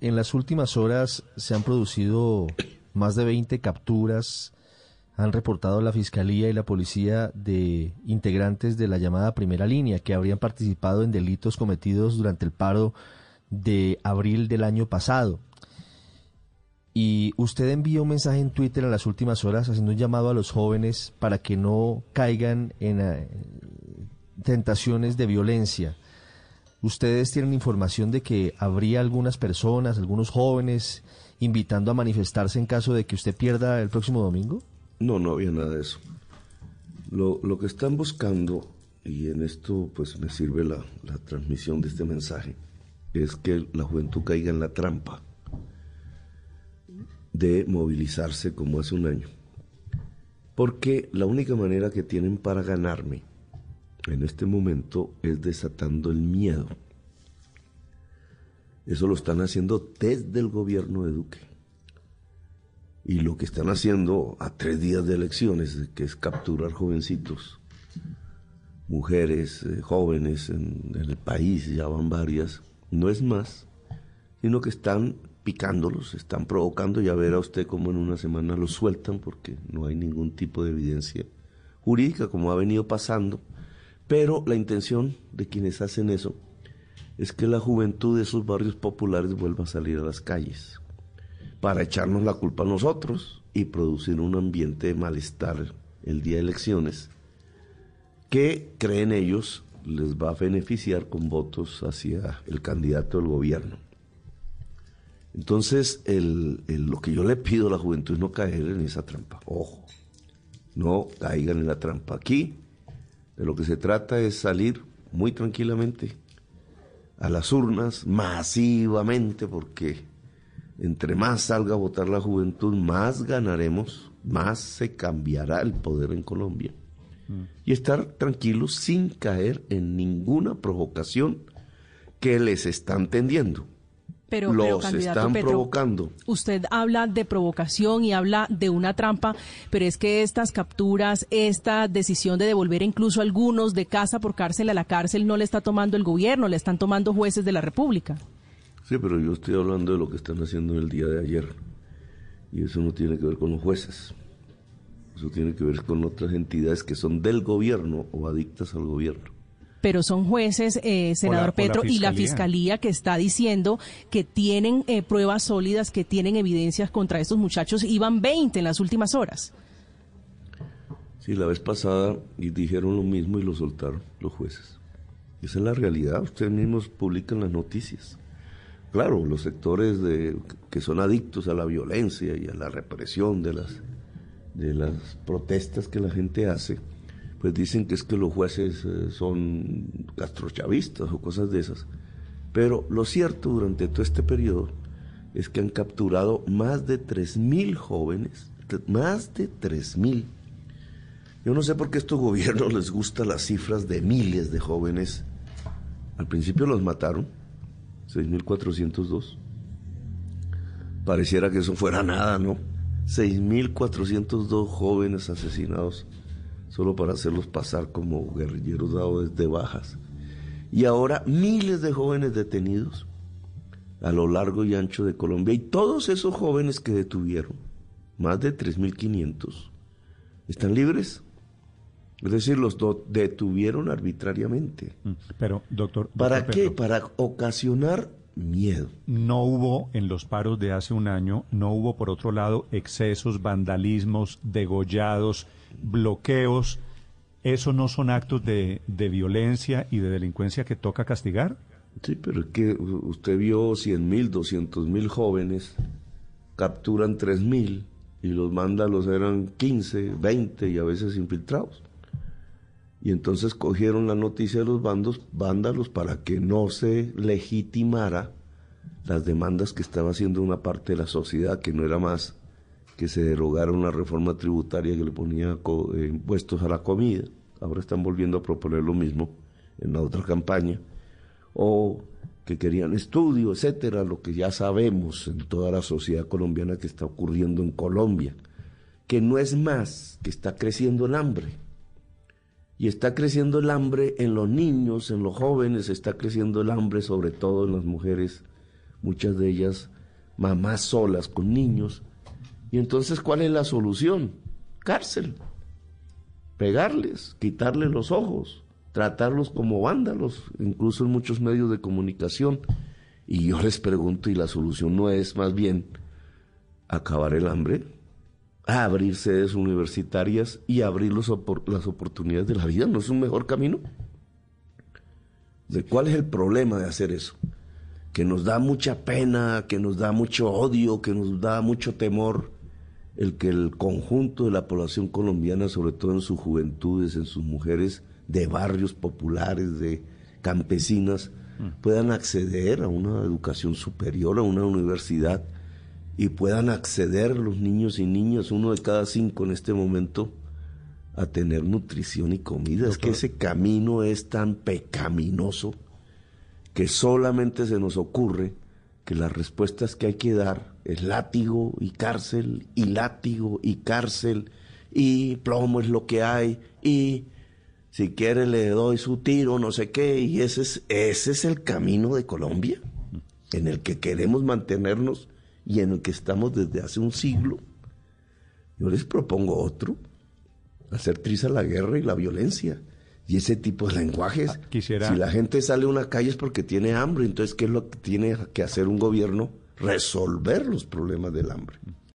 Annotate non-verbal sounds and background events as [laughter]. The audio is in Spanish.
en las últimas horas se han producido más de 20 capturas, han reportado la Fiscalía y la Policía de integrantes de la llamada primera línea que habrían participado en delitos cometidos durante el paro de abril del año pasado. Y usted envió un mensaje en Twitter en las últimas horas haciendo un llamado a los jóvenes para que no caigan en eh, tentaciones de violencia. ¿Ustedes tienen información de que habría algunas personas, algunos jóvenes, invitando a manifestarse en caso de que usted pierda el próximo domingo? No, no había nada de eso. Lo, lo que están buscando, y en esto pues me sirve la, la transmisión de este mensaje, es que la juventud caiga en la trampa de movilizarse como hace un año. Porque la única manera que tienen para ganarme en este momento es desatando el miedo. Eso lo están haciendo desde el gobierno de Duque. Y lo que están haciendo a tres días de elecciones, que es capturar jovencitos, mujeres, eh, jóvenes en, en el país, ya van varias, no es más, sino que están picándolos, están provocando, ya verá usted cómo en una semana los sueltan porque no hay ningún tipo de evidencia jurídica como ha venido pasando pero la intención de quienes hacen eso es que la juventud de esos barrios populares vuelva a salir a las calles para echarnos la culpa a nosotros y producir un ambiente de malestar el día de elecciones que creen ellos les va a beneficiar con votos hacia el candidato del gobierno. Entonces, lo que yo le pido a la juventud es no caer en esa trampa. Ojo, no caigan en la trampa. Aquí de lo que se trata es salir muy tranquilamente a las urnas masivamente porque entre más salga a votar la juventud, más ganaremos, más se cambiará el poder en Colombia. Mm. Y estar tranquilos sin caer en ninguna provocación que les están tendiendo pero, los están provocando. Usted habla de provocación y habla de una trampa, pero es que estas capturas, esta decisión de devolver incluso algunos de casa por cárcel a la cárcel no le está tomando el gobierno, le están tomando jueces de la República. Sí, pero yo estoy hablando de lo que están haciendo el día de ayer. Y eso no tiene que ver con los jueces. Eso tiene que ver con otras entidades que son del gobierno o adictas al gobierno pero son jueces, eh, senador Petro, y la fiscalía que está diciendo que tienen eh, pruebas sólidas, que tienen evidencias contra estos muchachos. Iban 20 en las últimas horas. Sí, la vez pasada y dijeron lo mismo y lo soltaron los jueces. Esa es la realidad. Ustedes mismos publican las noticias. Claro, los sectores de, que son adictos a la violencia y a la represión de las, de las protestas que la gente hace pues dicen que es que los jueces eh, son castrochavistas o cosas de esas. Pero lo cierto durante todo este periodo es que han capturado más de 3.000 jóvenes, más de 3.000. Yo no sé por qué a estos gobiernos [laughs] les gustan las cifras de miles de jóvenes. Al principio los mataron, 6.402. Pareciera que eso fuera nada, ¿no? 6.402 jóvenes asesinados solo para hacerlos pasar como guerrilleros dados de bajas. Y ahora miles de jóvenes detenidos a lo largo y ancho de Colombia. Y todos esos jóvenes que detuvieron, más de 3.500, están libres. Es decir, los detuvieron arbitrariamente. Mm, pero, doctor. ¿Para qué? Para ocasionar miedo. No hubo en los paros de hace un año, no hubo por otro lado excesos, vandalismos, degollados, bloqueos, ¿eso no son actos de, violencia y de delincuencia que toca castigar? Sí, pero es que usted vio 100 mil, 200 mil jóvenes, capturan 3 mil y los mándalos eran 15, 20 y a veces infiltrados. Y entonces cogieron la noticia de los bandos, vándalos para que no se legitimara las demandas que estaba haciendo una parte de la sociedad, que no era más que se derogara una reforma tributaria que le ponía eh, impuestos a la comida. Ahora están volviendo a proponer lo mismo en la otra campaña. O que querían estudio, etcétera, lo que ya sabemos en toda la sociedad colombiana que está ocurriendo en Colombia, que no es más que está creciendo el hambre. Y está creciendo el hambre en los niños, en los jóvenes, está creciendo el hambre sobre todo en las mujeres muchas de ellas mamás solas con niños. Y entonces, ¿cuál es la solución? Cárcel. Pegarles, quitarles los ojos, tratarlos como vándalos, incluso en muchos medios de comunicación. Y yo les pregunto, ¿y la solución no es más bien acabar el hambre? Abrir sedes universitarias y abrir las oportunidades de la vida. ¿No es un mejor camino? ¿De cuál es el problema de hacer eso? Que nos da mucha pena, que nos da mucho odio, que nos da mucho temor el que el conjunto de la población colombiana, sobre todo en sus juventudes, en sus mujeres de barrios populares, de campesinas, mm. puedan acceder a una educación superior, a una universidad y puedan acceder los niños y niñas, uno de cada cinco en este momento, a tener nutrición y comida. Es que ese camino es tan pecaminoso que solamente se nos ocurre que las respuestas que hay que dar es látigo y cárcel, y látigo y cárcel, y plomo es lo que hay, y si quiere le doy su tiro, no sé qué, y ese es, ese es el camino de Colombia, en el que queremos mantenernos y en el que estamos desde hace un siglo, yo les propongo otro, hacer triza la guerra y la violencia. Y ese tipo de lenguajes. Ah, si la gente sale a una calle es porque tiene hambre, entonces, ¿qué es lo que tiene que hacer un gobierno? Resolver los problemas del hambre.